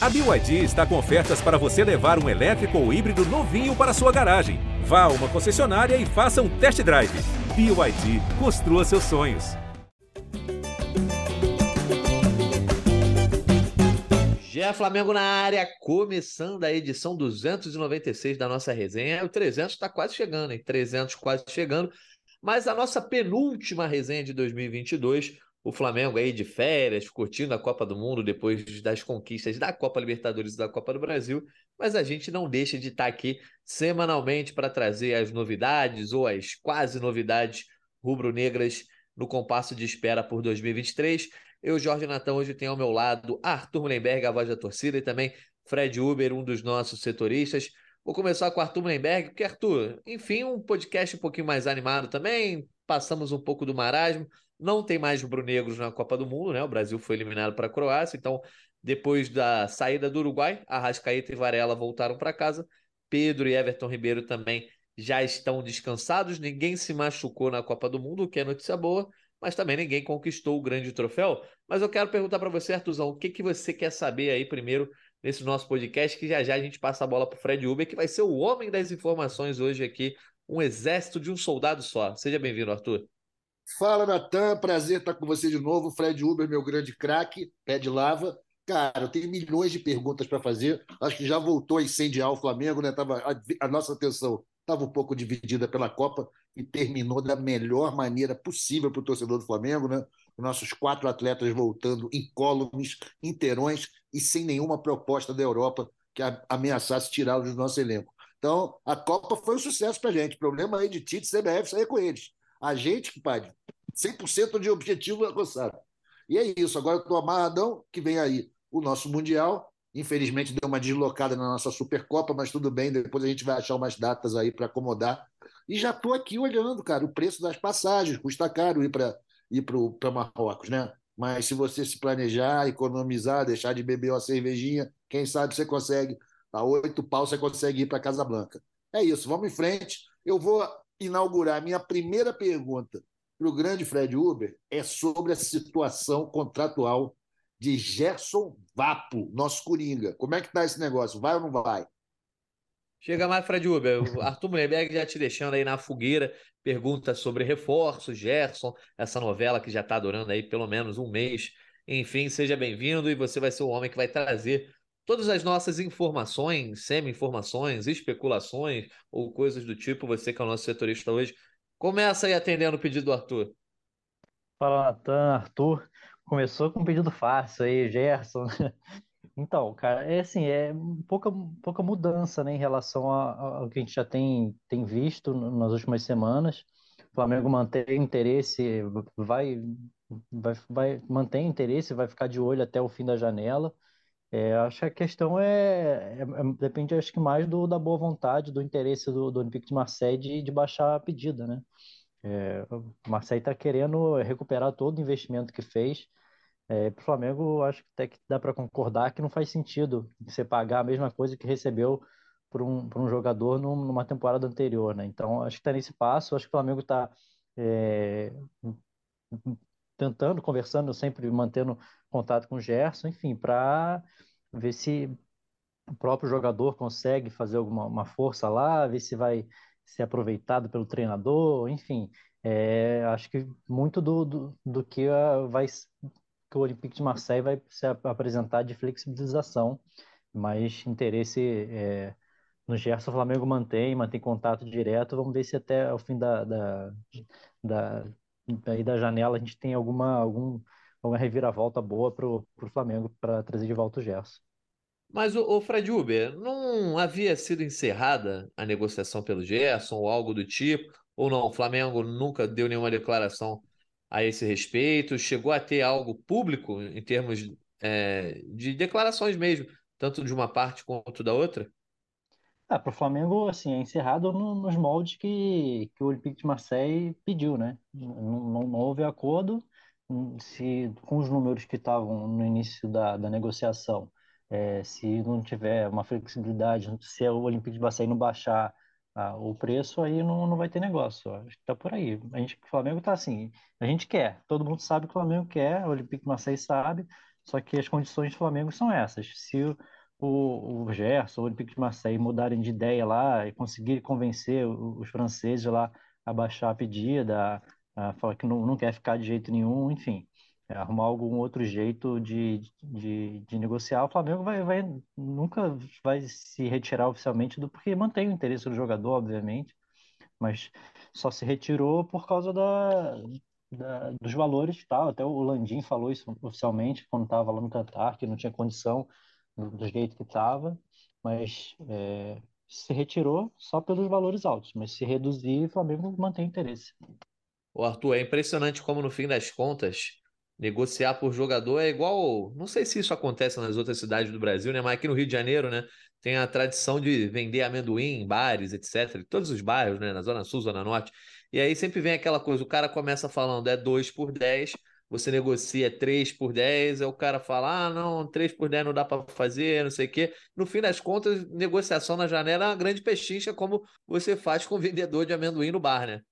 A BYD está com ofertas para você levar um elétrico ou híbrido novinho para sua garagem. Vá a uma concessionária e faça um test drive. BYD, construa seus sonhos. Já Flamengo na área, começando a edição 296 da nossa resenha. O 300 está quase chegando, hein? 300 quase chegando. Mas a nossa penúltima resenha de 2022 o Flamengo aí de férias, curtindo a Copa do Mundo depois das conquistas da Copa Libertadores e da Copa do Brasil, mas a gente não deixa de estar aqui semanalmente para trazer as novidades ou as quase novidades rubro-negras no compasso de espera por 2023. Eu, Jorge Natão, hoje tenho ao meu lado Arthur Mullenberg, a voz da torcida, e também Fred Uber, um dos nossos setoristas. Vou começar com o Arthur Mullenberg, porque, Arthur, enfim, um podcast um pouquinho mais animado também, passamos um pouco do marasmo, não tem mais rubro-negros na Copa do Mundo, né? O Brasil foi eliminado para a Croácia, então depois da saída do Uruguai, Arrascaeta e Varela voltaram para casa. Pedro e Everton Ribeiro também já estão descansados. Ninguém se machucou na Copa do Mundo, o que é notícia boa, mas também ninguém conquistou o grande troféu. Mas eu quero perguntar para você, Artuzão, o que, que você quer saber aí primeiro nesse nosso podcast, que já já a gente passa a bola para o Fred Uber, que vai ser o homem das informações hoje aqui, um exército de um soldado só. Seja bem-vindo, Arthur. Fala, Natan. Prazer estar com você de novo. Fred Uber, meu grande craque, pé de lava. Cara, eu tenho milhões de perguntas para fazer. Acho que já voltou a incendiar o Flamengo, né? Tava, a, a nossa atenção estava um pouco dividida pela Copa e terminou da melhor maneira possível para o torcedor do Flamengo, né? Nossos quatro atletas voltando incólumes, inteirões e sem nenhuma proposta da Europa que ameaçasse tirá-los do nosso elenco. Então, a Copa foi um sucesso para a gente. Problema aí de Tite CBF sair com eles. A gente, compadre, 100% de objetivo alcançado. E é isso. Agora eu estou amarradão, que vem aí o nosso Mundial. Infelizmente deu uma deslocada na nossa Supercopa, mas tudo bem. Depois a gente vai achar umas datas aí para acomodar. E já estou aqui olhando, cara, o preço das passagens. Custa caro ir para ir para Marrocos, né? Mas se você se planejar, economizar, deixar de beber uma cervejinha, quem sabe você consegue. A oito pau você consegue ir para Casa Blanca. É isso, vamos em frente. Eu vou inaugurar, minha primeira pergunta para o grande Fred Uber é sobre a situação contratual de Gerson Vapo, nosso Coringa. Como é que está esse negócio? Vai ou não vai? Chega mais, Fred Uber. O Arthur Mullenberg já te deixando aí na fogueira. Pergunta sobre reforços, Gerson, essa novela que já está durando aí pelo menos um mês. Enfim, seja bem-vindo e você vai ser o homem que vai trazer todas as nossas informações, semi-informações, especulações ou coisas do tipo, você que é o nosso setorista hoje, começa aí atendendo o pedido do Arthur. Fala, Natan, Arthur. Começou com um pedido fácil aí, Gerson. Então, cara, é assim, é pouca, pouca mudança, né, em relação ao que a gente já tem, tem visto nas últimas semanas. O Flamengo mantém interesse, vai, vai, vai manter interesse, vai ficar de olho até o fim da janela. É, acho que a questão é, é, é, depende, acho que mais do, da boa vontade, do interesse do, do Olympique de Marseille de, de baixar a pedida, né? É, o Marseille está querendo recuperar todo o investimento que fez. É, para o Flamengo, acho que até que dá para concordar que não faz sentido você pagar a mesma coisa que recebeu por um, por um jogador num, numa temporada anterior, né? Então, acho que está nesse passo. Acho que o Flamengo está é, tentando, conversando, sempre mantendo contato com o Gerson, enfim, para ver se o próprio jogador consegue fazer alguma uma força lá, ver se vai ser aproveitado pelo treinador, enfim. É, acho que muito do, do, do que vai que o Olympique de Marseille vai se apresentar de flexibilização, mas interesse é, no Gerson o Flamengo mantém, mantém contato direto. Vamos ver se até o fim da, da, da, da, da janela a gente tem alguma, algum uma reviravolta boa para o Flamengo para trazer de volta o Gerson. Mas o, o Fred Uber, não havia sido encerrada a negociação pelo Gerson ou algo do tipo? Ou não? O Flamengo nunca deu nenhuma declaração a esse respeito? Chegou a ter algo público em termos é, de declarações mesmo, tanto de uma parte quanto da outra? Ah, para o Flamengo, assim, é encerrado no, nos moldes que, que o Olympique de Marseille pediu, né? Não, não, não houve acordo, se com os números que estavam no início da, da negociação, é, se não tiver uma flexibilidade, se o Olympique de Marseille não baixar ah, o preço, aí não, não vai ter negócio. Acho que tá por aí. A gente, o Flamengo tá assim, a gente quer, todo mundo sabe que o Flamengo quer, o Olympique de Marseille sabe, Só que as condições do Flamengo são essas. Se o, o Gerson, o Olympique de Marseille mudarem de ideia lá e conseguirem convencer os franceses lá a baixar a pedida, a, a falar que não, não quer ficar de jeito nenhum, enfim, é, arrumar algum outro jeito de, de, de, negociar, o Flamengo vai, vai, nunca vai se retirar oficialmente do porque mantém o interesse do jogador, obviamente, mas só se retirou por causa da, da dos valores tal. Até o Landim falou isso oficialmente quando estava lá no Qatar, que não tinha condição do jeito que estava, mas é, se retirou só pelos valores altos, mas se reduzir, o Flamengo mantém interesse. O Arthur, é impressionante como no fim das contas negociar por jogador é igual. Não sei se isso acontece nas outras cidades do Brasil, né? Mas aqui no Rio de Janeiro, né? Tem a tradição de vender amendoim em bares, etc. Todos os bairros, né? Na Zona Sul, Zona Norte. E aí sempre vem aquela coisa: o cara começa falando é 2 por 10, você negocia 3 por 10, aí o cara fala: ah, não, 3 por 10 não dá para fazer, não sei o quê. No fim das contas, negociação na janela é uma grande pechincha, como você faz com o vendedor de amendoim no bar, né?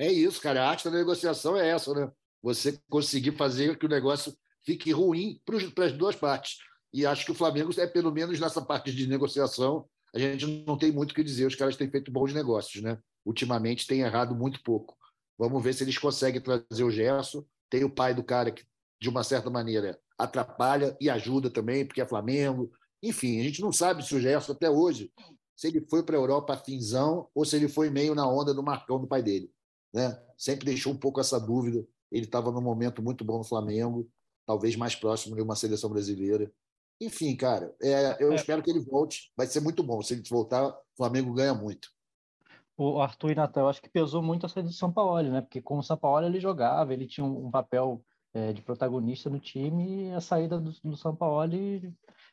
É isso, cara. A arte da negociação é essa, né? você conseguir fazer que o negócio fique ruim para as duas partes. E acho que o Flamengo é, pelo menos nessa parte de negociação, a gente não tem muito o que dizer. Os caras têm feito bons negócios, né? Ultimamente tem errado muito pouco. Vamos ver se eles conseguem trazer o Gerson. Tem o pai do cara que, de uma certa maneira, atrapalha e ajuda também, porque é Flamengo. Enfim, a gente não sabe se o Gerson, até hoje, se ele foi para a Europa finzão ou se ele foi meio na onda do Marcão do pai dele. Né? Sempre deixou um pouco essa dúvida ele estava num momento muito bom no Flamengo, talvez mais próximo de uma seleção brasileira. Enfim, cara, é, eu é. espero que ele volte. Vai ser muito bom. Se ele voltar, o Flamengo ganha muito. O Arthur e Natal, acho que pesou muito a saída do São Paulo, né? Porque com o São Paulo ele jogava, ele tinha um, papel é, de protagonista no time, e a saída do, do São Paulo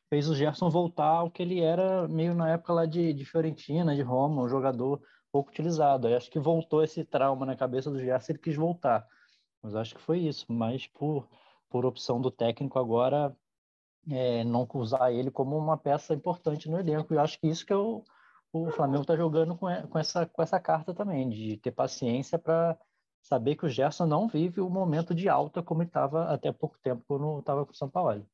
fez o Gerson voltar ao que ele era meio na época lá de, de Fiorentina, de Roma, um jogador pouco utilizado. Aí acho que voltou esse trauma na cabeça do Gerson, ele quis voltar. Mas acho que foi isso. Mas por, por opção do técnico agora, é, não usar ele como uma peça importante no elenco. E acho que isso que o Flamengo está jogando com, com, essa, com essa carta também, de ter paciência para saber que o Gerson não vive o momento de alta como estava até pouco tempo quando estava com o São Paulo.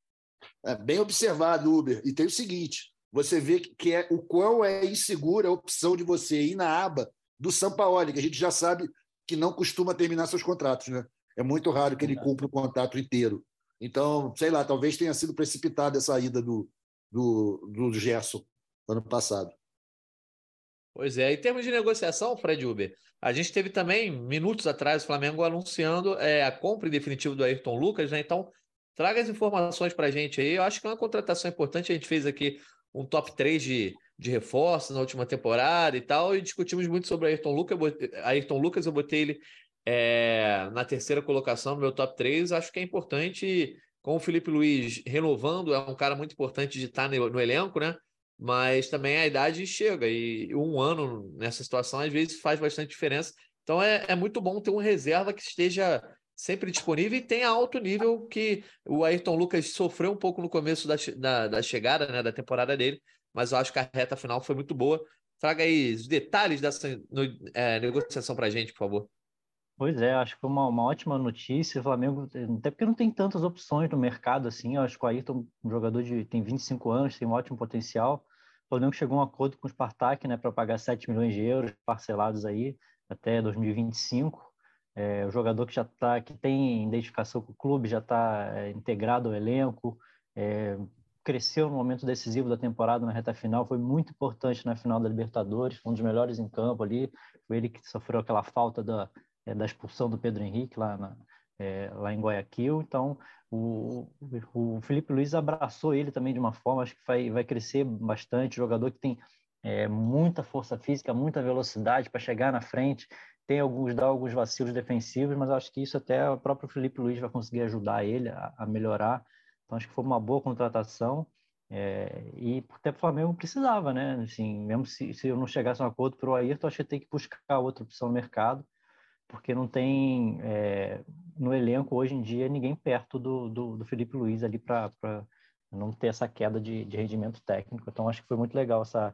É bem observado, Uber. E tem o seguinte: você vê que é o quão é insegura a opção de você ir na aba do São Paulo, que a gente já sabe que não costuma terminar seus contratos, né? É muito raro que ele cumpra o contrato inteiro. Então, sei lá, talvez tenha sido precipitada a saída do, do, do Gerson ano passado. Pois é, em termos de negociação, Fred Uber, a gente teve também, minutos atrás, o Flamengo anunciando é, a compra definitiva do Ayrton Lucas, né? Então, traga as informações para a gente aí. Eu acho que é uma contratação importante. A gente fez aqui um top 3 de, de reforços na última temporada e tal, e discutimos muito sobre Ayrton Lucas. Ayrton Lucas, eu botei ele é, na terceira colocação no meu top 3. Acho que é importante, com o Felipe Luiz renovando, é um cara muito importante de estar no, no elenco, né? Mas também a idade chega, e um ano nessa situação às vezes faz bastante diferença. Então é, é muito bom ter um reserva que esteja sempre disponível e tenha alto nível que o Ayrton Lucas sofreu um pouco no começo da, da, da chegada, né, da temporada dele, mas eu acho que a reta final foi muito boa. Traga aí os detalhes dessa no, é, negociação para a gente, por favor. Pois é, acho que foi uma, uma ótima notícia. O Flamengo, até porque não tem tantas opções no mercado assim. Eu acho que o Ayrton, um jogador de tem 25 anos, tem um ótimo potencial. O Flamengo chegou a um acordo com o Spartak, né, para pagar 7 milhões de euros parcelados aí até 2025. É, o jogador que já tá, que tem identificação com o clube, já está é, integrado ao elenco, é, cresceu no momento decisivo da temporada na reta final, foi muito importante na final da Libertadores, um dos melhores em campo ali. Foi ele que sofreu aquela falta da, é, da expulsão do Pedro Henrique lá, na, é, lá em Guayaquil. Então, o, o Felipe Luiz abraçou ele também de uma forma, acho que vai, vai crescer bastante. Jogador que tem é, muita força física, muita velocidade para chegar na frente. Tem alguns, dá alguns vacilos defensivos, mas acho que isso até o próprio Felipe Luiz vai conseguir ajudar ele a, a melhorar. Então, acho que foi uma boa contratação. É, e até o Flamengo precisava, né? Assim, mesmo se, se eu não chegasse a um acordo para o Ayrton, acho que tem que buscar outra opção no mercado porque não tem é, no elenco hoje em dia ninguém perto do, do, do Felipe Luiz ali para não ter essa queda de, de rendimento técnico. Então acho que foi muito legal essa,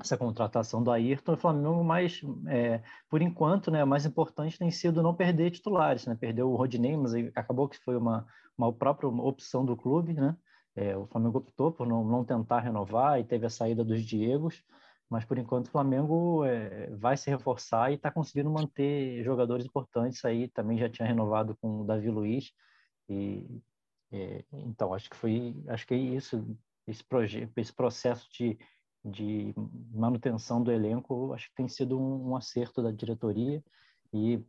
essa contratação do Ayrton, o Flamengo mais, é, por enquanto, né, mais importante tem sido não perder titulares, né, perdeu o Rodinei, mas acabou que foi uma, uma própria opção do clube, né, é, o Flamengo optou por não, não tentar renovar e teve a saída dos Diegos, mas por enquanto o Flamengo é, vai se reforçar e está conseguindo manter jogadores importantes aí, também já tinha renovado com o Davi Luiz, e é, então acho que foi, acho que é isso, esse, projeto, esse processo de de manutenção do elenco, acho que tem sido um, um acerto da diretoria e,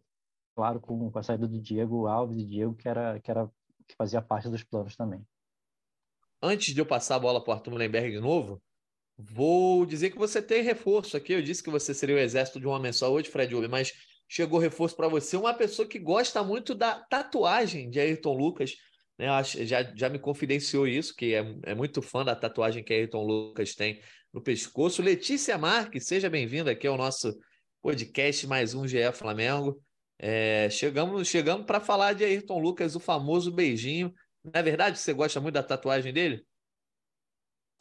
claro, com, com, a saída do Diego Alves e Diego, que era, que era que fazia parte dos planos também. Antes de eu passar a bola para o Arthur Mullenberg de novo, vou dizer que você tem reforço aqui. Eu disse que você seria o exército de um homem só hoje, Fred Uber, mas chegou reforço para você. Uma pessoa que gosta muito da tatuagem de Ayrton Lucas. Né? Já, já me confidenciou isso, que é, é muito fã da tatuagem que Ayrton Lucas tem no pescoço. Letícia Marques, seja bem-vinda aqui ao nosso podcast, mais um GE Flamengo. É, chegamos chegamos para falar de Ayrton Lucas, o famoso beijinho. Não é verdade você gosta muito da tatuagem dele?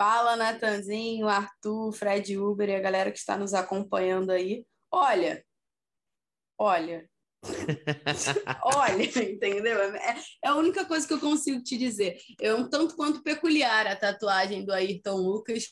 Fala, Natanzinho, Arthur, Fred Uber e a galera que está nos acompanhando aí. Olha, olha, Olha, entendeu? É, é, a única coisa que eu consigo te dizer. É um tanto quanto peculiar a tatuagem do Ayrton Lucas,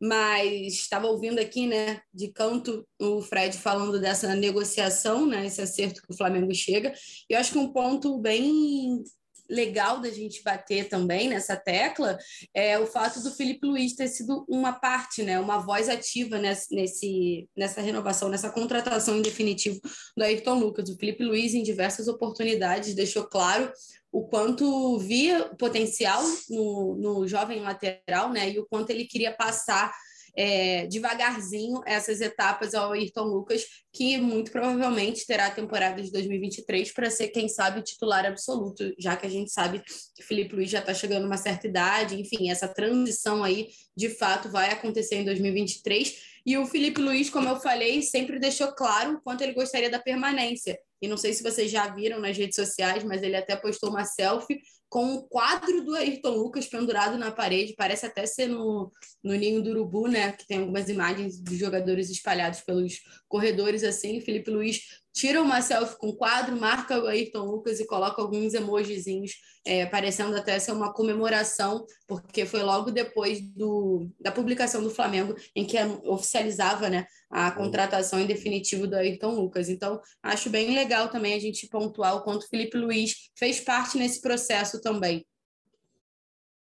mas estava ouvindo aqui, né, de canto, o Fred falando dessa negociação, né, esse acerto que o Flamengo chega. E eu acho que um ponto bem legal da gente bater também nessa tecla é o fato do Felipe Luiz ter sido uma parte, né, uma voz ativa nesse, nessa renovação, nessa contratação em definitivo do Ayrton Lucas. O Felipe Luiz, em diversas oportunidades, deixou claro o quanto via potencial no, no jovem lateral, né, e o quanto ele queria passar é, devagarzinho essas etapas ao Ayrton Lucas, que muito provavelmente terá a temporada de 2023 para ser, quem sabe, titular absoluto, já que a gente sabe que Felipe Luiz já está chegando uma certa idade, enfim, essa transição aí de fato vai acontecer em 2023. E o Felipe Luiz, como eu falei, sempre deixou claro o quanto ele gostaria da permanência. E não sei se vocês já viram nas redes sociais, mas ele até postou uma selfie com um quadro do Ayrton Lucas pendurado na parede, parece até ser no, no Ninho do Urubu, né? Que tem algumas imagens de jogadores espalhados pelos corredores assim. Felipe Luiz tira uma selfie com o quadro, marca o Ayrton Lucas e coloca alguns emojizinhos, é, parecendo até ser uma comemoração, porque foi logo depois do, da publicação do Flamengo, em que oficializava né, a contratação em definitivo do Ayrton Lucas. Então, acho bem legal também a gente pontuar o quanto o Felipe Luiz fez parte nesse processo também.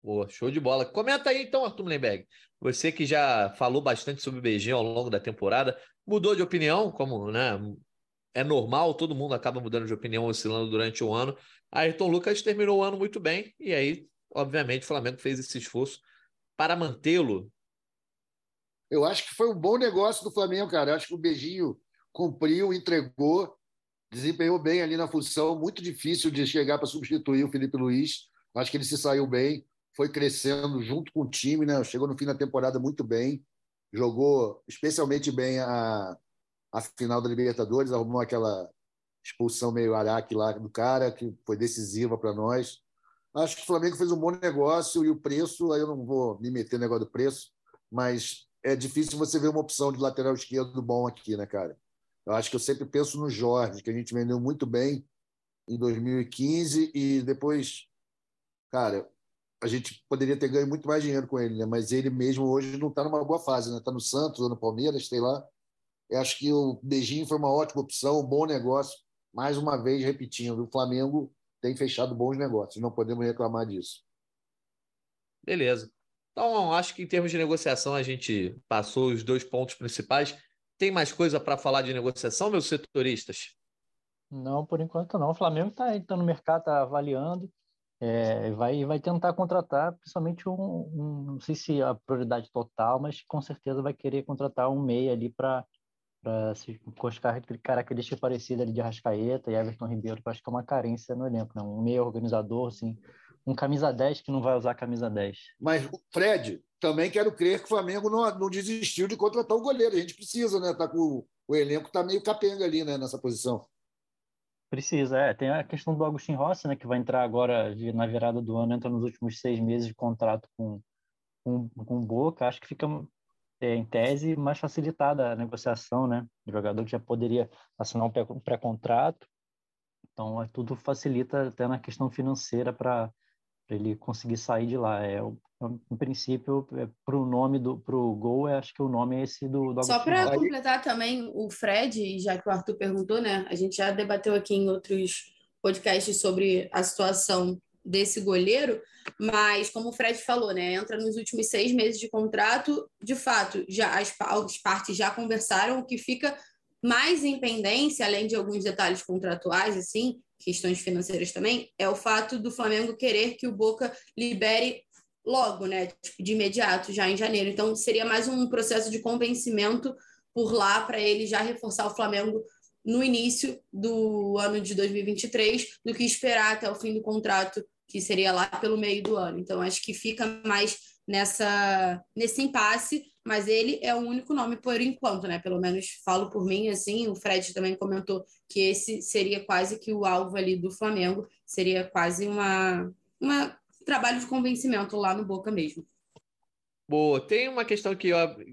Boa, show de bola. Comenta aí então, Arthur Lemberg. Você que já falou bastante sobre o beijinho ao longo da temporada, mudou de opinião, como né, é normal, todo mundo acaba mudando de opinião, oscilando durante o ano. Ayrton Lucas terminou o ano muito bem, e aí, obviamente, o Flamengo fez esse esforço para mantê-lo. Eu acho que foi um bom negócio do Flamengo, cara. Eu acho que o Beijinho cumpriu, entregou, desempenhou bem ali na função. Muito difícil de chegar para substituir o Felipe Luiz. Acho que ele se saiu bem, foi crescendo junto com o time, né? Chegou no fim da temporada muito bem, jogou especialmente bem a, a final da Libertadores, arrumou aquela expulsão meio araque lá do cara, que foi decisiva para nós. Acho que o Flamengo fez um bom negócio e o preço, aí eu não vou me meter no negócio do preço, mas é difícil você ver uma opção de lateral esquerdo bom aqui, né, cara? Eu acho que eu sempre penso no Jorge, que a gente vendeu muito bem em 2015 e depois, cara, a gente poderia ter ganho muito mais dinheiro com ele, né? Mas ele mesmo hoje não está numa boa fase, né? Está no Santos ou no Palmeiras, sei lá. Eu acho que o Beijinho foi uma ótima opção, um bom negócio. Mais uma vez, repetindo, o Flamengo tem fechado bons negócios, não podemos reclamar disso. Beleza. Então, acho que em termos de negociação, a gente passou os dois pontos principais. Tem mais coisa para falar de negociação, meus setoristas? Não, por enquanto não. O Flamengo está tá no mercado, está avaliando, é, vai, vai tentar contratar, principalmente um, um, não sei se a prioridade total, mas com certeza vai querer contratar um meia ali para se, com as características parecidas ali de Arrascaeta e Everton Ribeiro, que eu acho que é uma carência no elenco, né? um meio organizador, assim, um camisa 10 que não vai usar camisa 10. Mas, Fred, também quero crer que o Flamengo não, não desistiu de contratar o goleiro. A gente precisa, né? Tá com, o elenco está meio capenga ali, né, nessa posição. Precisa, é. Tem a questão do Agostinho Rossi, né, que vai entrar agora na virada do ano, entra nos últimos seis meses de contrato com, com, com Boca. Acho que fica em tese, mais facilitada a negociação, né? O jogador que já poderia assinar um pré-contrato. Então, é, tudo facilita até na questão financeira para ele conseguir sair de lá. É, no princípio, é, para o nome do pro gol, é, acho que o nome é esse do, do Só para completar também o Fred, já que o Arthur perguntou, né? A gente já debateu aqui em outros podcasts sobre a situação desse goleiro, mas como o Fred falou, né, entra nos últimos seis meses de contrato, de fato, já as, as partes já conversaram, o que fica mais em pendência, além de alguns detalhes contratuais, assim, questões financeiras também, é o fato do Flamengo querer que o Boca libere logo, né, tipo, de imediato, já em janeiro. Então, seria mais um processo de convencimento por lá para ele já reforçar o Flamengo no início do ano de 2023 do que esperar até o fim do contrato que seria lá pelo meio do ano. Então, acho que fica mais nessa nesse impasse, mas ele é o único nome por enquanto, né? Pelo menos falo por mim, assim. O Fred também comentou que esse seria quase que o alvo ali do Flamengo, seria quase uma, uma trabalho de convencimento lá no Boca mesmo. Boa, tem uma questão que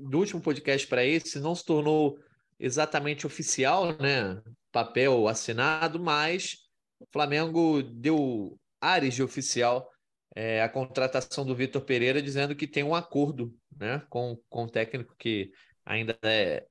do último podcast para esse não se tornou exatamente oficial, né? Papel assinado, mas o Flamengo deu ares de oficial é, a contratação do Vitor Pereira, dizendo que tem um acordo né, com, com o técnico que ainda é,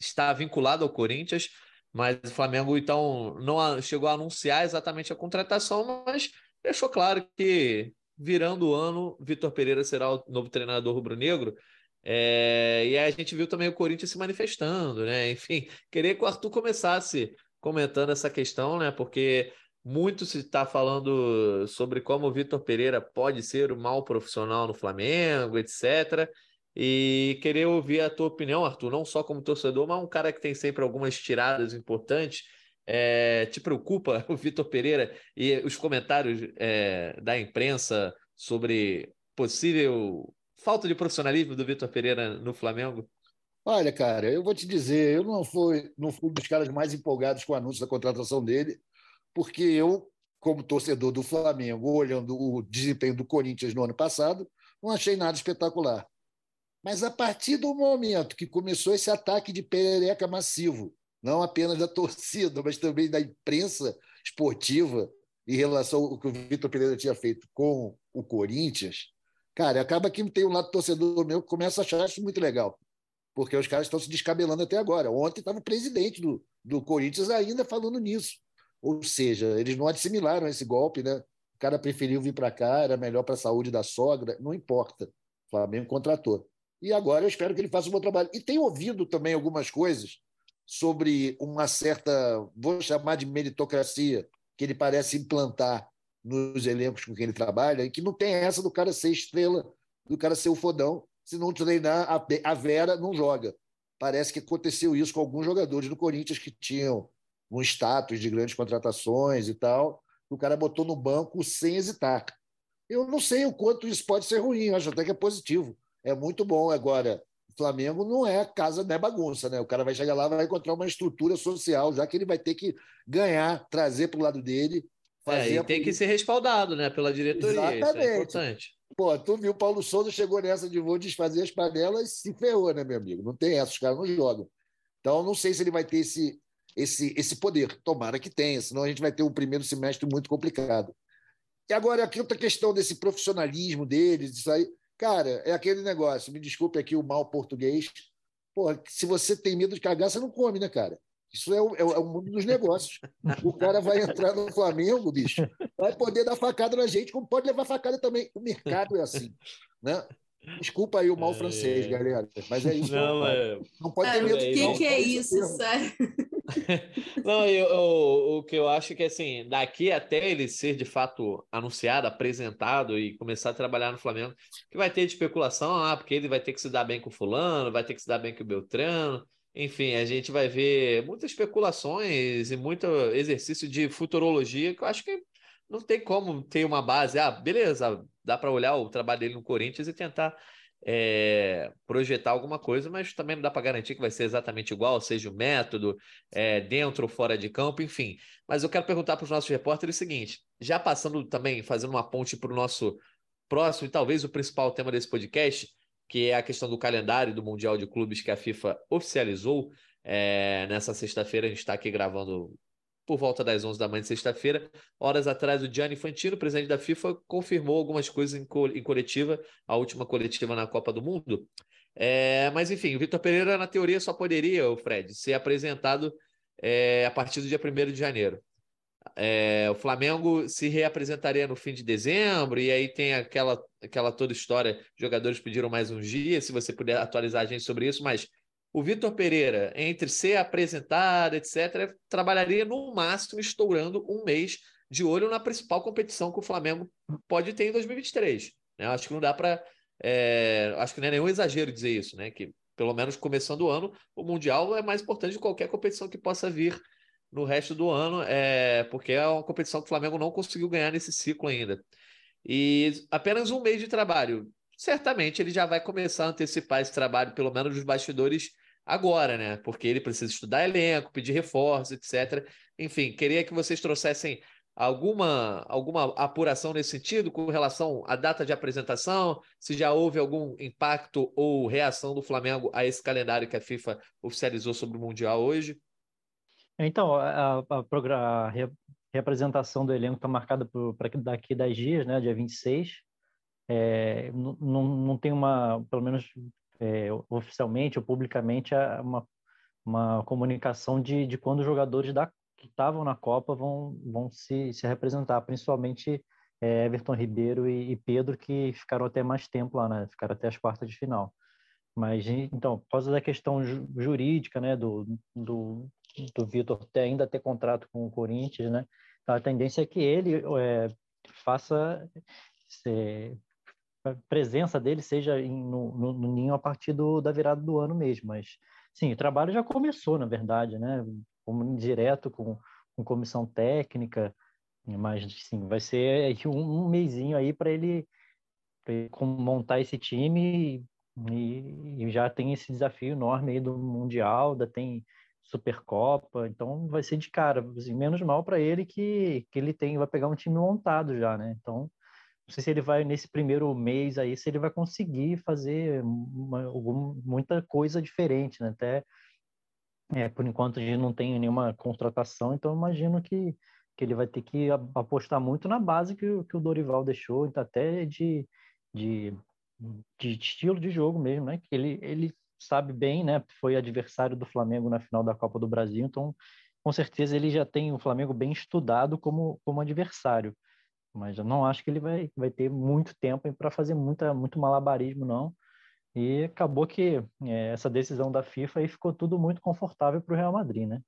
está vinculado ao Corinthians, mas o Flamengo então não chegou a anunciar exatamente a contratação, mas deixou claro que virando o ano, Vitor Pereira será o novo treinador rubro-negro. É, e aí a gente viu também o Corinthians se manifestando, né? Enfim, queria que o Arthur começasse comentando essa questão, né? Porque muito se está falando sobre como o Vitor Pereira pode ser um mau profissional no Flamengo, etc. E queria ouvir a tua opinião, Arthur, não só como torcedor, mas um cara que tem sempre algumas tiradas importantes. É, te preocupa o Vitor Pereira e os comentários é, da imprensa sobre possível falta de profissionalismo do Vitor Pereira no Flamengo? Olha, cara, eu vou te dizer, eu não fui, não fui dos caras mais empolgados com o anúncio da contratação dele porque eu, como torcedor do Flamengo, olhando o desempenho do Corinthians no ano passado, não achei nada espetacular. Mas a partir do momento que começou esse ataque de perereca massivo, não apenas da torcida, mas também da imprensa esportiva, em relação ao que o Vitor Pereira tinha feito com o Corinthians, cara, acaba que tem um lado torcedor meu que começa a achar isso muito legal. Porque os caras estão se descabelando até agora. Ontem estava o presidente do, do Corinthians ainda falando nisso. Ou seja, eles não assimilaram esse golpe, né? O cara preferiu vir para cá, era melhor para a saúde da sogra, não importa. O Flamengo contratou. E agora eu espero que ele faça um bom trabalho. E tenho ouvido também algumas coisas sobre uma certa, vou chamar de meritocracia, que ele parece implantar nos elencos com quem ele trabalha, e que não tem essa do cara ser estrela, do cara ser o fodão. Se não treinar, a Vera não joga. Parece que aconteceu isso com alguns jogadores do Corinthians que tinham um status de grandes contratações e tal, o cara botou no banco sem hesitar. Eu não sei o quanto isso pode ser ruim, acho até que é positivo. É muito bom. Agora, o Flamengo não é casa, não é bagunça, né? O cara vai chegar lá vai encontrar uma estrutura social, já que ele vai ter que ganhar, trazer para o lado dele. Fazer é, e tem que ser respaldado, né, pela diretoria. Exatamente. Isso é importante. Pô, tu viu, o Paulo Souza chegou nessa de vou desfazer as panelas e se ferrou, né, meu amigo? Não tem essa, os caras não jogam. Então, não sei se ele vai ter esse, esse, esse poder. Tomara que tenha, senão a gente vai ter um primeiro semestre muito complicado. E agora, aqui outra questão desse profissionalismo deles, isso aí. Cara, é aquele negócio, me desculpe aqui o mal português. Porra, se você tem medo de cagar, você não come, né, cara? Isso é o, é o, mundo dos negócios. O cara vai entrar no Flamengo, bicho, vai poder dar facada na gente, como pode levar facada também. O mercado é assim, né? Desculpa aí o mal é... francês, galera, mas é isso. Não, é... não pode ter medo. O que, que é isso, sério? Não, eu, eu, o que eu acho que assim, daqui até ele ser de fato anunciado, apresentado e começar a trabalhar no Flamengo, que vai ter de especulação, ah, porque ele vai ter que se dar bem com o fulano, vai ter que se dar bem com o Beltrano. Enfim, a gente vai ver muitas especulações e muito exercício de futurologia que eu acho que não tem como ter uma base. Ah, beleza, dá para olhar o trabalho dele no Corinthians e tentar é, projetar alguma coisa, mas também não dá para garantir que vai ser exatamente igual, seja o método, é, dentro ou fora de campo, enfim. Mas eu quero perguntar para os nossos repórteres o seguinte: já passando também, fazendo uma ponte para o nosso próximo e talvez o principal tema desse podcast, que é a questão do calendário do Mundial de Clubes que a FIFA oficializou. É, nessa sexta-feira, a gente está aqui gravando por volta das 11 da manhã de sexta-feira. Horas atrás, o Gianni Infantino, presidente da FIFA, confirmou algumas coisas em, em coletiva, a última coletiva na Copa do Mundo. É, mas, enfim, o Vitor Pereira, na teoria, só poderia, o Fred, ser apresentado é, a partir do dia 1 de janeiro. É, o Flamengo se reapresentaria no fim de dezembro, e aí tem aquela, aquela toda história: jogadores pediram mais uns dias. Se você puder atualizar a gente sobre isso, mas o Vitor Pereira, entre ser apresentado, etc., trabalharia no máximo estourando um mês de olho na principal competição que o Flamengo pode ter em 2023. Né? Acho que não dá para. É, acho que não é nenhum exagero dizer isso, né? Que pelo menos começando o ano, o Mundial é mais importante de qualquer competição que possa vir no resto do ano, é, porque é uma competição que o Flamengo não conseguiu ganhar nesse ciclo ainda. E apenas um mês de trabalho. Certamente ele já vai começar a antecipar esse trabalho, pelo menos dos bastidores, agora, né? Porque ele precisa estudar elenco, pedir reforço, etc. Enfim, queria que vocês trouxessem alguma, alguma apuração nesse sentido com relação à data de apresentação, se já houve algum impacto ou reação do Flamengo a esse calendário que a FIFA oficializou sobre o Mundial hoje? Então, a, a, a, representação do elenco está marcada para daqui 10 dias, né, dia 26. É, não, não tem uma, pelo menos é, oficialmente ou publicamente, uma, uma comunicação de, de quando os jogadores da, que estavam na Copa vão, vão se, se representar, principalmente é, Everton Ribeiro e, e, Pedro, que ficaram até mais tempo lá, né, ficaram até as quartas de final. Mas, então, por causa da questão jurídica, né, do, do, do Vitor ter, ainda ter contrato com o Corinthians, né? A tendência é que ele é, faça se, a presença dele seja em, no, no, no, ninho a partir do, da virada do ano mesmo. Mas, sim, o trabalho já começou, na verdade, né? Como direto com, com comissão técnica, mas, sim, vai ser um, um mêsinho aí para ele, ele montar esse time e, e, já tem esse desafio enorme aí do Mundial, ainda tem Supercopa, então vai ser de cara. Assim, menos mal para ele que, que ele tem, vai pegar um time montado já, né? Então, não sei se ele vai, nesse primeiro mês aí, se ele vai conseguir fazer uma, alguma, muita coisa diferente, né? Até, é, por enquanto, a gente não tem nenhuma contratação, então imagino que, que ele vai ter que apostar muito na base que, que o Dorival deixou, então até de, de, de estilo de jogo mesmo, né? Que ele, ele sabe bem, né? Foi adversário do Flamengo na final da Copa do Brasil, então com certeza ele já tem o Flamengo bem estudado como, como adversário. Mas eu não acho que ele vai, vai ter muito tempo para fazer muita, muito malabarismo, não. E acabou que é, essa decisão da FIFA aí ficou tudo muito confortável para o Real Madrid, né?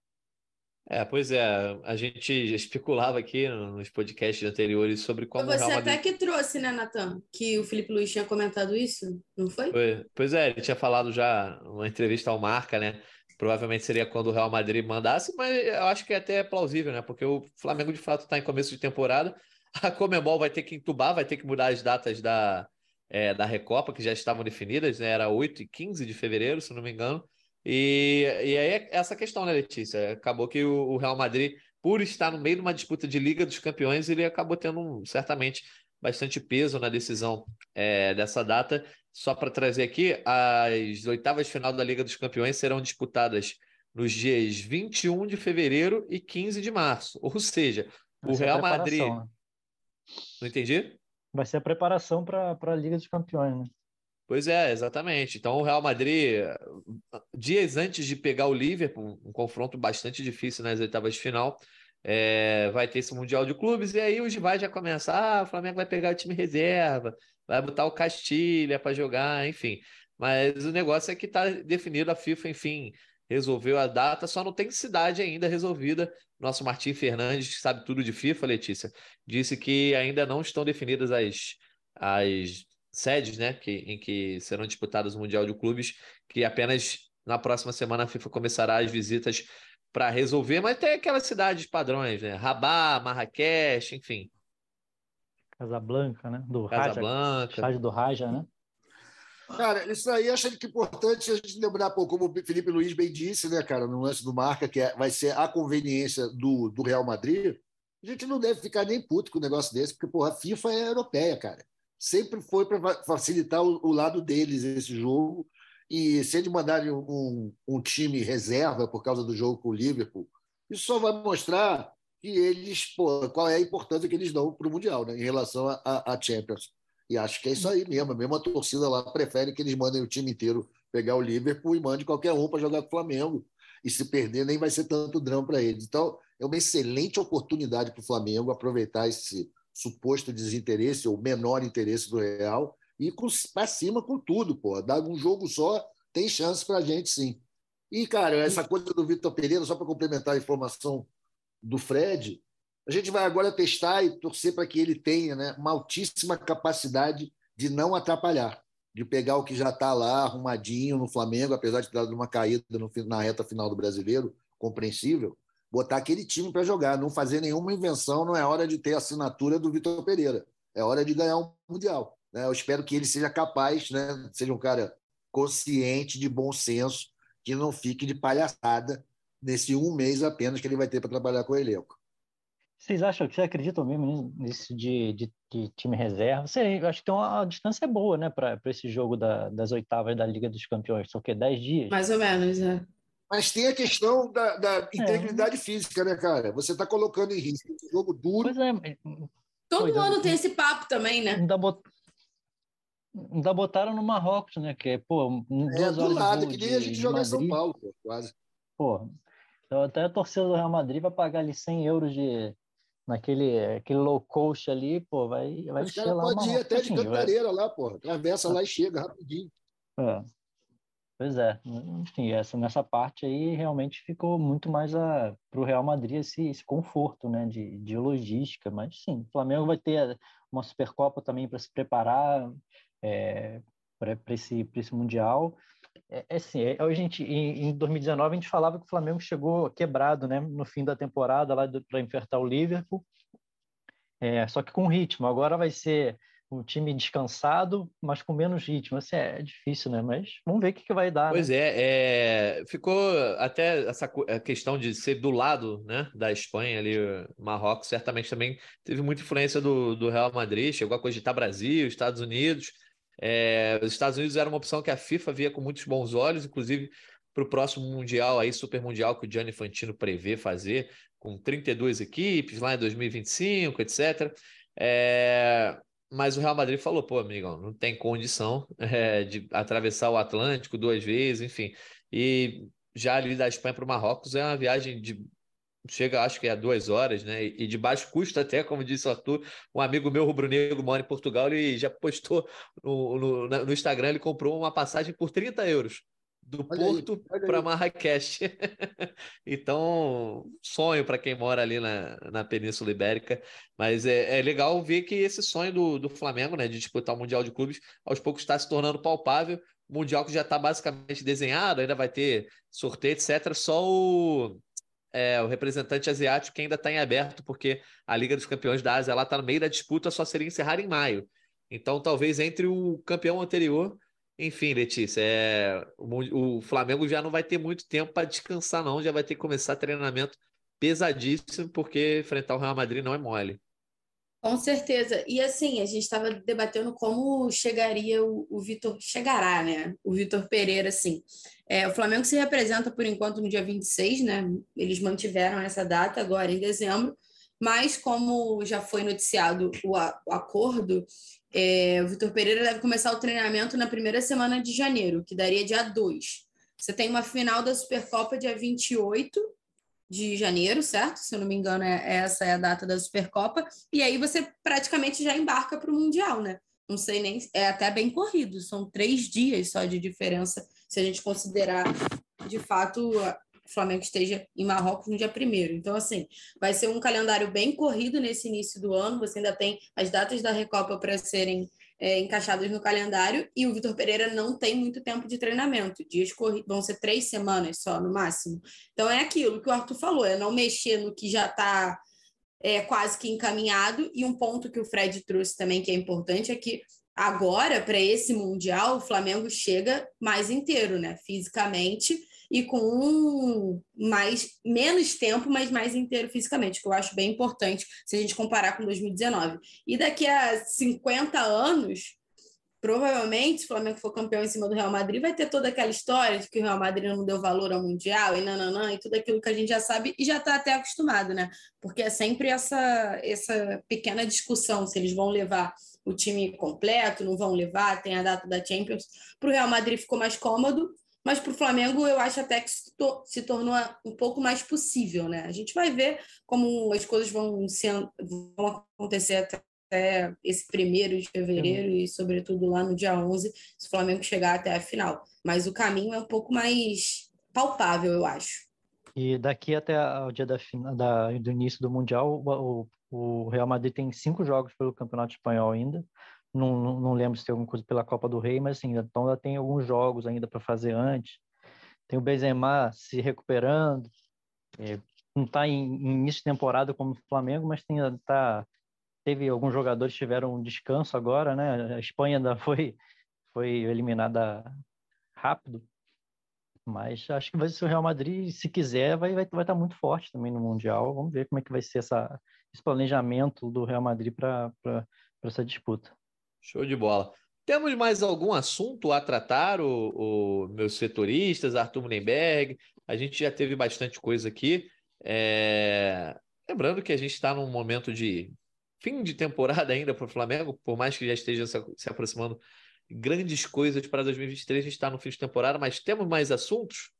É, pois é, a gente especulava aqui nos podcasts anteriores sobre como foi você o Real Madrid... até que trouxe, né, Natan? Que o Felipe Luiz tinha comentado isso, não foi? foi? Pois é, ele tinha falado já numa entrevista ao Marca, né? Provavelmente seria quando o Real Madrid mandasse, mas eu acho que é até plausível, né? Porque o Flamengo de fato está em começo de temporada, a Comembol vai ter que entubar, vai ter que mudar as datas da, é, da Recopa, que já estavam definidas, né? Era 8 e 15 de fevereiro, se não me engano. E, e aí é essa questão, né, Letícia? Acabou que o, o, Real Madrid, por estar no meio de uma disputa de Liga dos Campeões, ele acabou tendo um, certamente bastante peso na decisão é, dessa data. Só para trazer aqui, as oitavas de final da Liga dos Campeões serão disputadas nos dias 21 de fevereiro e 15 de março. Ou seja, Vai o Real Madrid. Né? Não entendi? Vai ser a preparação para a Liga dos Campeões, né? Pois é, exatamente. Então o Real Madrid, dias antes de pegar o Liverpool, um confronto bastante difícil nas oitavas de final, é, vai ter esse Mundial de Clubes, e aí os rivais já começam, ah, o Flamengo vai pegar o time reserva, vai botar o Castilha para jogar, enfim. Mas o negócio é que está definido, a FIFA, enfim, resolveu a data, só não tem cidade ainda resolvida. Nosso Martim Fernandes, que sabe tudo de FIFA, Letícia, disse que ainda não estão definidas as, as sedes, né, que, em que serão disputados o Mundial de Clubes, que apenas na próxima semana a FIFA começará as visitas para resolver, mas tem aquelas cidades padrões, né? Rabat, Marrakech, enfim. Casablanca, né? Do Casablanca. Raja, do Raja, né? Cara, isso aí acho que é importante a gente lembrar, pô, como o Felipe Luiz bem disse, né, cara, no lance do Marca, que é, vai ser a conveniência do, do Real Madrid, a gente não deve ficar nem puto com um negócio desse, porque, porra, a FIFA é europeia, cara. sempre foi para facilitar o, o, lado deles esse jogo. E se eles mandarem um, um, time reserva por causa do jogo com o Liverpool, isso só vai mostrar que eles, pô, qual é a importância que eles dão para o Mundial, né, em relação à Champions. E acho que é isso aí mesmo. Mesmo a torcida lá prefere que eles mandem o time inteiro pegar o Liverpool e mande qualquer um para jogar com o Flamengo. E se perder, nem vai ser tanto drama para eles. Então, é uma excelente oportunidade para o Flamengo aproveitar esse suposto desinteresse ou menor interesse do Real e para cima com tudo, pô. Dar um jogo só tem chance para a gente, sim. E, cara, essa coisa do Vitor Pereira, só para complementar a informação do Fred, a gente vai agora testar e torcer para que ele tenha né, uma altíssima capacidade de não atrapalhar, de pegar o que já está lá arrumadinho no Flamengo, apesar de ter dado uma caída no, na reta final do brasileiro, compreensível, botar aquele time para jogar, não fazer nenhuma invenção, não é hora de ter a assinatura do Vitor Pereira, é hora de ganhar um Mundial. Né? Eu espero que ele seja capaz, né, seja um cara consciente, de bom senso, que não fique de palhaçada nesse um mês apenas que ele vai ter para trabalhar com o elenco. Vocês acham que vocês acreditam mesmo nisso de, de, de time reserva? Você, eu acho que tem uma, distância boa, né, para esse jogo da, das oitavas da Liga dos Campeões. São o quê? Dez dias? Mais ou menos, é. Mas tem a questão da, da é. integridade é. física, né, cara? Você está colocando em risco um jogo duro. Pois é. Todo pois ano é. tem esse papo também, né? Ainda, bot... ainda botaram no Marrocos, né? Que, pô, é, do lado, que nem a gente joga em São Paulo, pô, quase. Pô, então até a torcida do Real Madrid vai pagar ali 100 euros de, naquele aquele low cost ali, pô, vai, vai Os caras podem ir até de cantareira vai... lá, pô. Atravessa lá e chega rapidinho. É. Pois é, enfim, essa, nessa parte aí realmente ficou muito mais para o Real Madrid esse, esse, conforto né, de, de logística, mas sim, o Flamengo vai ter uma Supercopa também para se preparar é, para esse, esse Mundial. É, é assim, é, a gente, em, em 2019 a gente falava que o Flamengo chegou quebrado né, no fim da temporada lá para enfrentar o Liverpool, é, só que com ritmo. Agora vai ser um time descansado, mas com menos ritmo. Assim, é difícil, né? Mas vamos ver o que, que vai dar. Pois né? é, é, ficou até essa questão de ser do lado né, da Espanha, ali, Marrocos, certamente também teve muita influência do, do Real Madrid, chegou a cogitar Brasil, Estados Unidos. É, os Estados Unidos era uma opção que a FIFA via com muitos bons olhos, inclusive para o próximo Mundial, aí, Super Mundial, que o Gianni Fantino prevê fazer, com 32 equipes lá em 2025, etc. É, mas o Real Madrid falou, pô, amigo, não tem condição é, de atravessar o Atlântico duas vezes, enfim. E já ali da Espanha para o Marrocos é uma viagem de chega, acho que é duas horas, né? E de baixo custo até, como disse o Arthur, um amigo meu rubro-negro mora em Portugal, ele já postou no, no, no, Instagram, ele comprou uma passagem por 30 euros do olha Porto para Marrakech. então, sonho para quem mora ali na, na Península Ibérica. Mas é, é legal ver que esse sonho do, do Flamengo, né, de disputar o Mundial de Clubes, aos poucos está se tornando palpável. Mundial que já está basicamente desenhado, ainda vai ter sorteio, etc. Só o, é, o representante asiático que ainda está em aberto, porque a Liga dos Campeões da Ásia está no meio da disputa, só seria encerrada em maio. Então, talvez entre o campeão anterior enfim, Letícia, é, o, o, Flamengo já não vai ter muito tempo para descansar, não. Já vai ter que começar treinamento pesadíssimo, porque enfrentar o Real Madrid não é mole. Com certeza. E assim, a gente estava debatendo como chegaria o, o Vitor. Chegará, né? O Vitor Pereira, assim. É, o Flamengo se representa por enquanto no dia 26, né? Eles mantiveram essa data agora em dezembro, mas como já foi noticiado o, a, o acordo, é, o Vitor Pereira deve começar o treinamento na primeira semana de janeiro, que daria dia 2. Você tem uma final da Supercopa dia 28 de janeiro, certo? Se eu não me engano, é, essa é a data da Supercopa. E aí você praticamente já embarca para o Mundial, né? Não sei nem. É até bem corrido, são três dias só de diferença, se a gente considerar de fato o Flamengo esteja em Marrocos no dia primeiro. Então, assim, vai ser um calendário bem corrido nesse início do ano. Você ainda tem as datas da Recopa para serem é, encaixadas no calendário e o Vitor Pereira não tem muito tempo de treinamento. Dias vão ser três semanas só, no máximo. Então, é aquilo que o Arthur falou: é não mexer no que já está é, quase que encaminhado. E um ponto que o Fred trouxe também que é importante é que agora, para esse Mundial, o Flamengo chega mais inteiro, né? Fisicamente e com um mais menos tempo, mas mais inteiro fisicamente, que eu acho bem importante se a gente comparar com 2019. E daqui a 50 anos, provavelmente, se o Flamengo for campeão em cima do Real Madrid, vai ter toda aquela história de que o Real Madrid não deu valor ao Mundial e nananã, e tudo aquilo que a gente já sabe e já está até acostumado, né? Porque é sempre essa, essa pequena discussão se eles vão levar o time completo, não vão levar, tem a data da Champions. Para o Real Madrid ficou mais cômodo, mas para o Flamengo eu acho até que se tornou um pouco mais possível, né? A gente vai ver como as coisas vão, se, vão acontecer até esse primeiro de fevereiro e, sobretudo, lá no dia 11, se o Flamengo chegar até a final. Mas o caminho é um pouco mais palpável, eu acho. E daqui até o dia da, da, do início do Mundial, o, o Real Madrid tem cinco jogos pelo Campeonato Espanhol ainda. Não, não, lembro se tem alguma coisa pela Copa do Rei, mas assim, então ainda tem alguns jogos ainda para fazer antes. Tem o Benzema se recuperando. É, não está em, em, início de temporada como o Flamengo, mas está teve alguns jogadores que tiveram um descanso agora, né? A Espanha ainda foi, foi eliminada rápido, mas acho que vai ser o Real Madrid, se quiser, vai, vai, vai estar muito forte também no Mundial. Vamos ver como é que vai ser essa, esse planejamento do Real Madrid para essa disputa. Show de bola. Temos mais algum assunto a tratar, o, o meus setoristas, Arthur Mullenberg? A gente já teve bastante coisa aqui. É... Lembrando que a gente está num momento de fim de temporada ainda para o Flamengo, por mais que já esteja se aproximando grandes coisas para 2023, a gente está no fim de temporada, mas temos mais assuntos?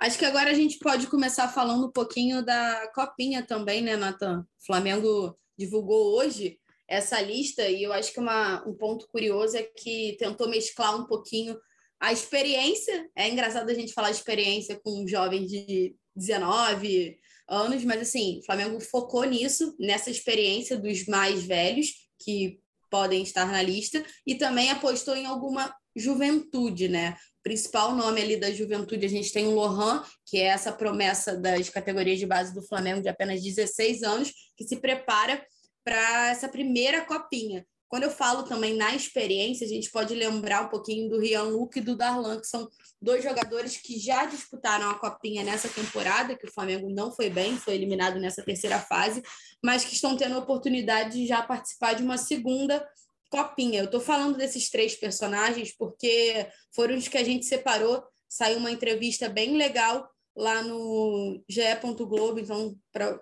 Acho que agora a gente pode começar falando um pouquinho da Copinha também, né, Natan? O Flamengo divulgou hoje essa lista e eu acho que uma, um ponto curioso é que tentou mesclar um pouquinho a experiência. É engraçado a gente falar experiência com um jovem de 19, anos, mas assim, o Flamengo focou nisso, nessa experiência dos mais velhos que podem estar na lista e também apostou em alguma juventude, né? O principal nome ali da juventude, a gente tem o Lohan, que é essa promessa das categorias de base do Flamengo de apenas 16 anos, que se prepara para essa primeira copinha. Quando eu falo também na experiência, a gente pode lembrar um pouquinho do Rian Luke e do Darlan, que são dois jogadores que já disputaram a Copinha nessa temporada, que o Flamengo não foi bem, foi eliminado nessa terceira fase, mas que estão tendo a oportunidade de já participar de uma segunda Copinha. Eu estou falando desses três personagens porque foram os que a gente separou. Saiu uma entrevista bem legal lá no ge. Globo, então pra...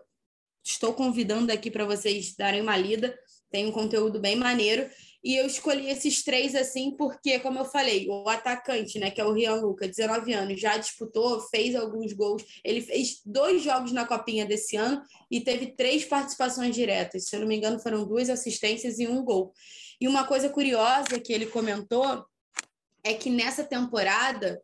estou convidando aqui para vocês darem uma lida tem um conteúdo bem maneiro. E eu escolhi esses três assim porque, como eu falei, o atacante, né, que é o Rian Luca, 19 anos, já disputou, fez alguns gols. Ele fez dois jogos na Copinha desse ano e teve três participações diretas. Se eu não me engano, foram duas assistências e um gol. E uma coisa curiosa que ele comentou é que nessa temporada,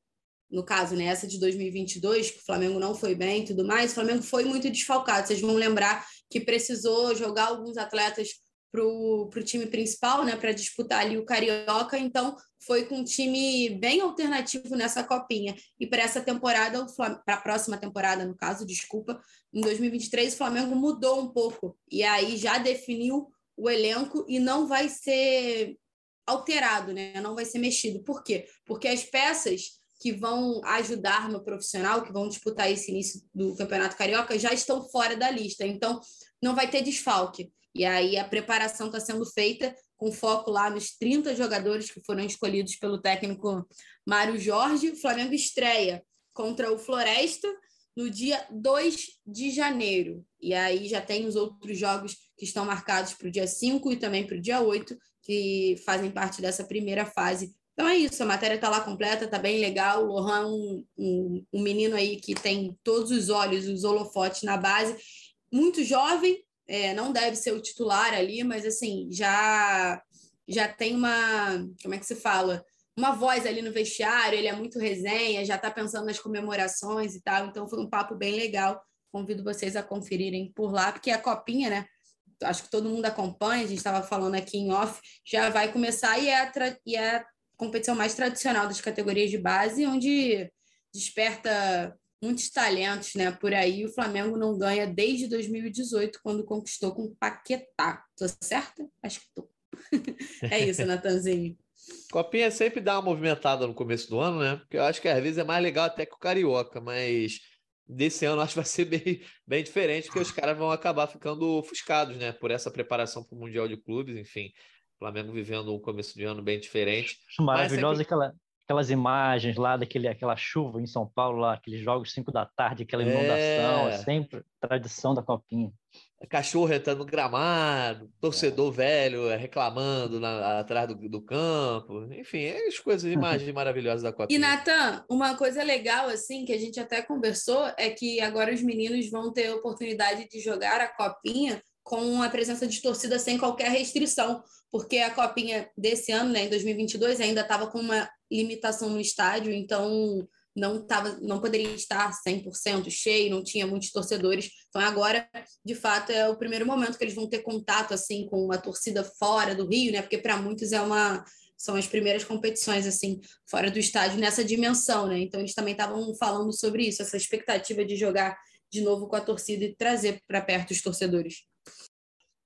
no caso, né, essa de 2022, que o Flamengo não foi bem e tudo mais, o Flamengo foi muito desfalcado. Vocês vão lembrar que precisou jogar alguns atletas para o time principal, né, para disputar ali o Carioca, então foi com um time bem alternativo nessa copinha. E para essa temporada, para a próxima temporada, no caso, desculpa, em 2023, o Flamengo mudou um pouco e aí já definiu o elenco e não vai ser alterado, né? Não vai ser mexido. Por quê? Porque as peças que vão ajudar no profissional, que vão disputar esse início do Campeonato Carioca, já estão fora da lista. Então, não vai ter desfalque. E aí a preparação está sendo feita com foco lá nos 30 jogadores que foram escolhidos pelo técnico Mário Jorge. O Flamengo estreia contra o Floresta no dia 2 de janeiro. E aí já tem os outros jogos que estão marcados para o dia 5 e também para o dia 8, que fazem parte dessa primeira fase. Então é isso, a matéria está lá completa, está bem legal. O Lohan, um, um, um menino aí que tem todos os olhos, os holofotes na base, muito jovem, é, não deve ser o titular ali, mas assim, já já tem uma, como é que se fala? Uma voz ali no vestiário, ele é muito resenha, já está pensando nas comemorações e tal, então foi um papo bem legal. Convido vocês a conferirem por lá, porque a copinha, né? Acho que todo mundo acompanha, a gente estava falando aqui em off, já vai começar e é, e é competição mais tradicional das categorias de base, onde desperta muitos talentos, né? Por aí o Flamengo não ganha desde 2018, quando conquistou com Paquetá. Tô certa? Acho que tô. é isso, Natanzinho. Copinha sempre dá uma movimentada no começo do ano, né? Porque eu acho que às vezes é mais legal até que o Carioca, mas desse ano acho que vai ser bem, bem diferente, porque os caras vão acabar ficando ofuscados, né? Por essa preparação para o Mundial de Clubes, enfim. Flamengo vivendo um começo de ano bem diferente. Maravilhosa sempre... aquela, aquelas imagens lá daquele aquela chuva em São Paulo lá, aqueles jogos 5 da tarde, aquela inundação, é, é sempre tradição da copinha. Cachorro entrando no gramado, torcedor é. velho reclamando na, atrás do, do, campo, enfim, é as coisas, imagens maravilhosas da copinha. E Natan, uma coisa legal assim que a gente até conversou é que agora os meninos vão ter a oportunidade de jogar a copinha com a presença de torcida sem qualquer restrição, porque a copinha desse ano, né, em 2022, ainda estava com uma limitação no estádio, então não tava, não poderia estar 100% cheio, não tinha muitos torcedores. Então agora, de fato, é o primeiro momento que eles vão ter contato assim com uma torcida fora do Rio, né? Porque para muitos é uma são as primeiras competições assim fora do estádio nessa dimensão, né? Então eles também estavam falando sobre isso, essa expectativa de jogar de novo com a torcida e trazer para perto os torcedores.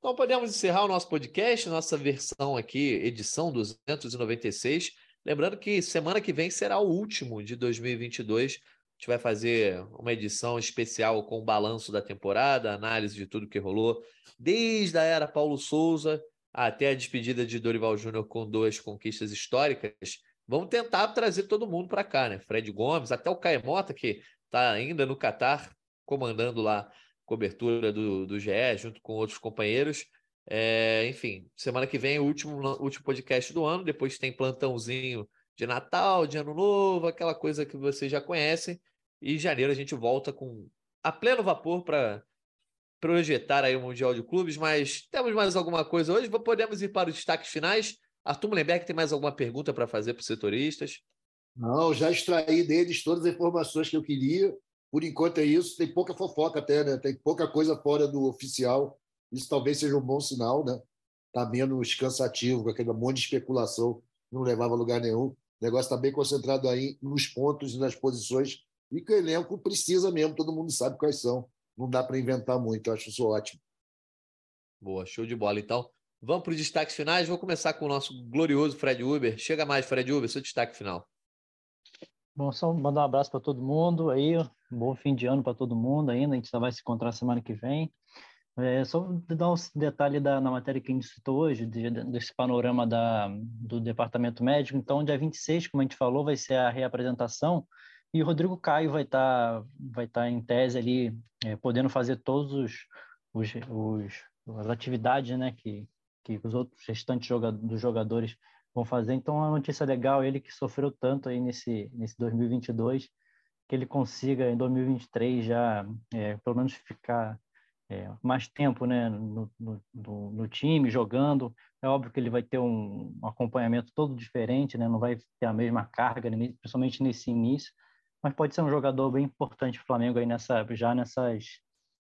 Então podemos encerrar o nosso podcast, nossa versão aqui, edição 296. Lembrando que semana que vem será o último de 2022. A gente vai fazer uma edição especial com o balanço da temporada, análise de tudo que rolou, desde a era Paulo Souza até a despedida de Dorival Júnior com duas conquistas históricas. Vamos tentar trazer todo mundo para cá, né? Fred Gomes, até o Caemota, que está ainda no Catar, comandando lá cobertura do, do GE, junto com outros companheiros. É, enfim, semana que vem, o último, último podcast do ano. Depois tem plantãozinho de Natal, de Ano Novo, aquela coisa que vocês já conhecem. E em janeiro a gente volta com a pleno vapor para projetar aí o Mundial de Clubes. Mas temos mais alguma coisa hoje? Podemos ir para os destaques finais. Arthur Mullenberg tem mais alguma pergunta para fazer para os setoristas? Não, já extraí deles todas as informações que eu queria. Por enquanto é isso. Tem pouca fofoca até, né? Tem pouca coisa fora do oficial. Isso talvez seja um bom sinal, né? Está menos cansativo, aquele monte de especulação não levava a lugar nenhum. O negócio está bem concentrado aí nos pontos e nas posições e que o elenco precisa mesmo, todo mundo sabe quais são. Não dá para inventar muito, eu acho isso ótimo. Boa, show de bola. Então, vamos para os destaques finais. Vou começar com o nosso glorioso Fred Uber. Chega mais, Fred Uber, seu destaque final. Bom, só mandar um abraço para todo mundo aí, um bom fim de ano para todo mundo ainda, a gente só vai se encontrar semana que vem. É, só dar um detalhe da, na matéria que a gente citou hoje, de, desse panorama da, do departamento médico. Então, dia 26, como a gente falou, vai ser a reapresentação e o Rodrigo Caio vai estar tá, vai tá em tese ali, é, podendo fazer todos os, os, os, as atividades né, que, que os outros restantes joga, dos jogadores vão fazer. Então, uma notícia legal, ele que sofreu tanto aí nesse, nesse 2022, que ele consiga em 2023 já, é, pelo menos, ficar é, mais tempo né, no, no, no, time, jogando. É óbvio que ele vai ter um, um, acompanhamento todo diferente, né, não vai ter a mesma carga, principalmente nesse início, mas pode ser um jogador bem importante para o Flamengo aí nessa, já nessas,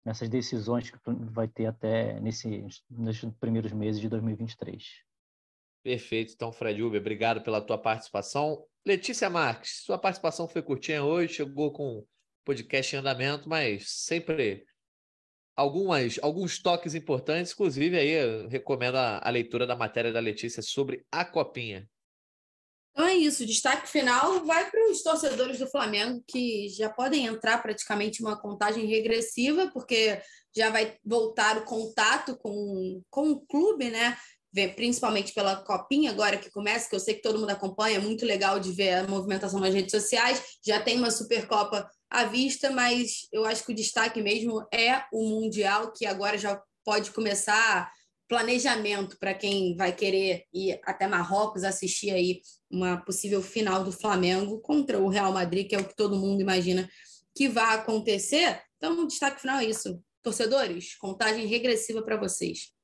nessas decisões que vai ter até nesse, nesses primeiros meses de 2023. Perfeito. Então, Fred Uber, obrigado pela tua participação. Letícia Marques, sua participação foi curtinha hoje, chegou com podcast em andamento, mas sempre algumas, alguns toques importantes. Inclusive, aí recomendo a, a leitura da matéria da Letícia sobre a Copinha. Então é isso, destaque final vai para os torcedores do Flamengo que já podem entrar praticamente uma contagem regressiva, porque já vai voltar o contato com, com o clube, né? Principalmente pela copinha agora que começa, que eu sei que todo mundo acompanha, é muito legal de ver a movimentação nas redes sociais. Já tem uma Supercopa à vista, mas eu acho que o destaque mesmo é o Mundial, que agora já pode começar planejamento para quem vai querer ir até Marrocos assistir aí uma possível final do Flamengo contra o Real Madrid, que é o que todo mundo imagina que vai acontecer. Então, o destaque final é isso. Torcedores, contagem regressiva para vocês.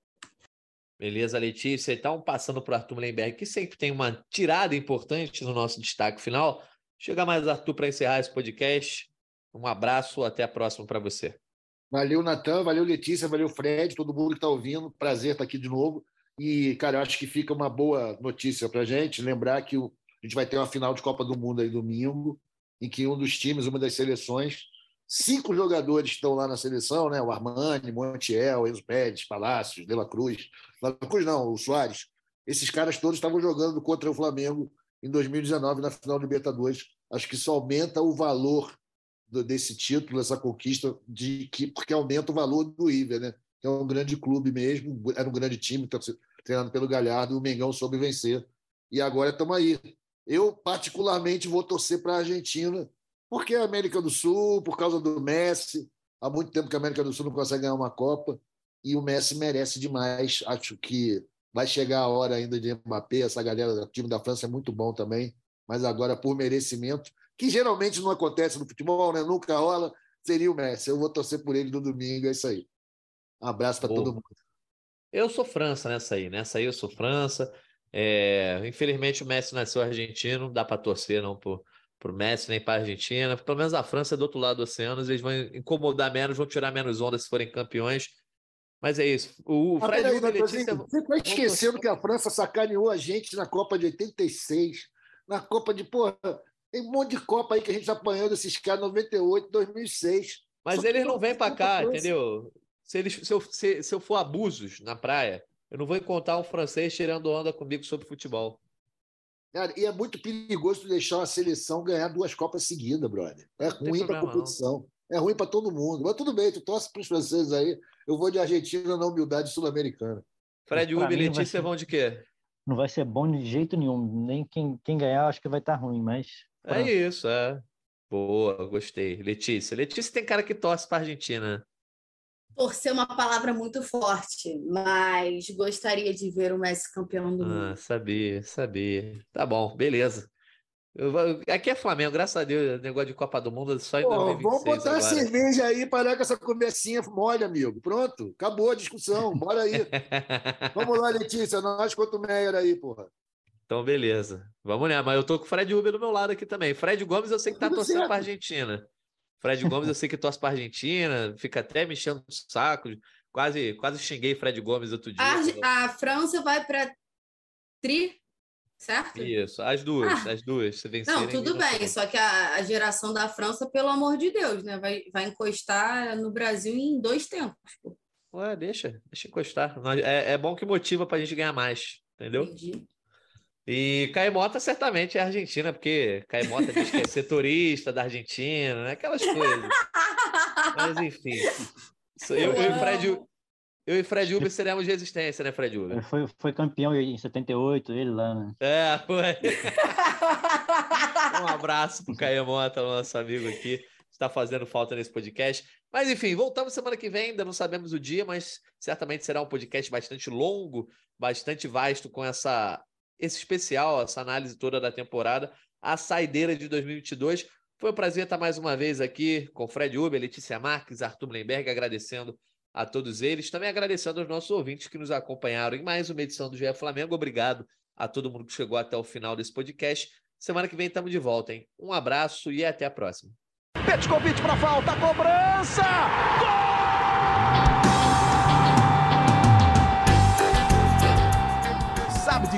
Beleza, Letícia. Então, passando para o Arthur Mullenberg, que sempre tem uma tirada importante no nosso destaque final. Chega mais, Arthur, para encerrar esse podcast. Um abraço, até a próxima para você. Valeu, Natan, valeu, Letícia, valeu, Fred, todo mundo que está ouvindo. Prazer estar aqui de novo. E, cara, acho que fica uma boa notícia para a gente lembrar que a gente vai ter uma final de Copa do Mundo aí domingo, em que um dos times, uma das seleções, Cinco jogadores estão lá na seleção, né? O Armani, Montiel, Enzo Pérez, Palácios, De La Cruz. La Cruz não, o Soares. Esses caras todos estavam jogando contra o Flamengo em 2019 na final do Libertadores. Acho que isso aumenta o valor do, desse título, dessa conquista, de que porque aumenta o valor do River, né? Que é um grande clube mesmo, era um grande time, tá treinado pelo Galhardo, o Mengão soube vencer. E agora estamos aí. Eu, particularmente, vou torcer para a Argentina, porque a América do Sul, por causa do Messi. Há muito tempo que a América do Sul não consegue ganhar uma Copa e o Messi merece demais. Acho que vai chegar a hora ainda de Mbappé, essa galera do time da França é muito bom também, mas agora por merecimento, que geralmente não acontece no futebol, né? Nunca rola, seria o Messi. Eu vou torcer por ele no domingo, é isso aí. Um abraço para todo mundo. Eu sou França nessa aí, nessa aí eu sou França. É... Infelizmente o Messi nasceu argentino, não dá para torcer não por para o Messi nem para a Argentina. Pelo menos a França é do outro lado do oceano, eles vão incomodar menos, vão tirar menos onda se forem campeões. Mas é isso. O ah, Fred aí, Letícia... Você está esquecendo que a França sacaneou a gente na Copa de 86, na Copa de. Porra, tem um monte de Copa aí que a gente apanhou desses caras 98, 2006. Mas Só eles não vêm para cá, entendeu? Se, eles, se, eu, se, se eu for abusos na praia, eu não vou encontrar um francês tirando onda comigo sobre futebol. Cara, e é muito perigoso deixar uma seleção ganhar duas Copas seguidas, brother. É ruim para a competição. Não. É ruim para todo mundo. Mas tudo bem, tu torce para os franceses aí. Eu vou de Argentina na humildade sul-americana. Fred Uber e Letícia ser... vão de quê? Não vai ser bom de jeito nenhum. Nem quem, quem ganhar acho que vai estar tá ruim, mas. É isso, é. Boa, gostei. Letícia. Letícia tem cara que torce para Argentina. Torcer uma palavra muito forte, mas gostaria de ver o Messi campeão do ah, mundo. Sabia, sabia. Tá bom, beleza. Eu, aqui é Flamengo, graças a Deus, negócio de Copa do Mundo só em Pô, 2026 Vamos botar agora. a cerveja aí, parar com essa conversinha mole, amigo. Pronto, acabou a discussão, bora aí. vamos lá, Letícia, nós quanto o Meyer aí, porra. Então, beleza. Vamos lá, mas eu tô com o Fred Uber do meu lado aqui também. Fred Gomes, eu sei que tá Tudo torcendo para Argentina. Fred Gomes, eu sei que torce para Argentina, fica até me enchendo o saco. Quase, quase xinguei Fred Gomes outro dia. A, a França vai para tri certo? Isso, as duas, ah, as duas. Se não, tudo bem, só que a, a, geração da França, pelo amor de Deus, né? Vai, vai encostar no Brasil em dois tempos. Pô. Ué, deixa, deixa encostar. É, é bom que motiva para a gente ganhar mais, entendeu? Entendi. E Caimota certamente é Argentina, porque Caimota diz que é setorista da Argentina, né? Aquelas coisas. Mas enfim. Eu, eu, e Fred, eu e Fred Uber seremos de resistência, né, Fred Uber? Foi, foi campeão em 78, ele lá, né? É, foi. um abraço pro Caio Mota, nosso amigo aqui. Está fazendo falta nesse podcast. Mas enfim, voltamos semana que vem, ainda não sabemos o dia, mas certamente será um podcast bastante longo, bastante vasto, com essa esse especial, essa análise toda da temporada, a saideira de 2022. Foi um prazer estar mais uma vez aqui com Fred Uber, Letícia Marques, Arthur Blemberg, agradecendo a todos eles. Também agradecendo aos nossos ouvintes que nos acompanharam em mais uma edição do GE Flamengo. Obrigado a todo mundo que chegou até o final desse podcast. Semana que vem estamos de volta, hein? Um abraço e até a próxima. Petkovic para falta, cobrança! Gol!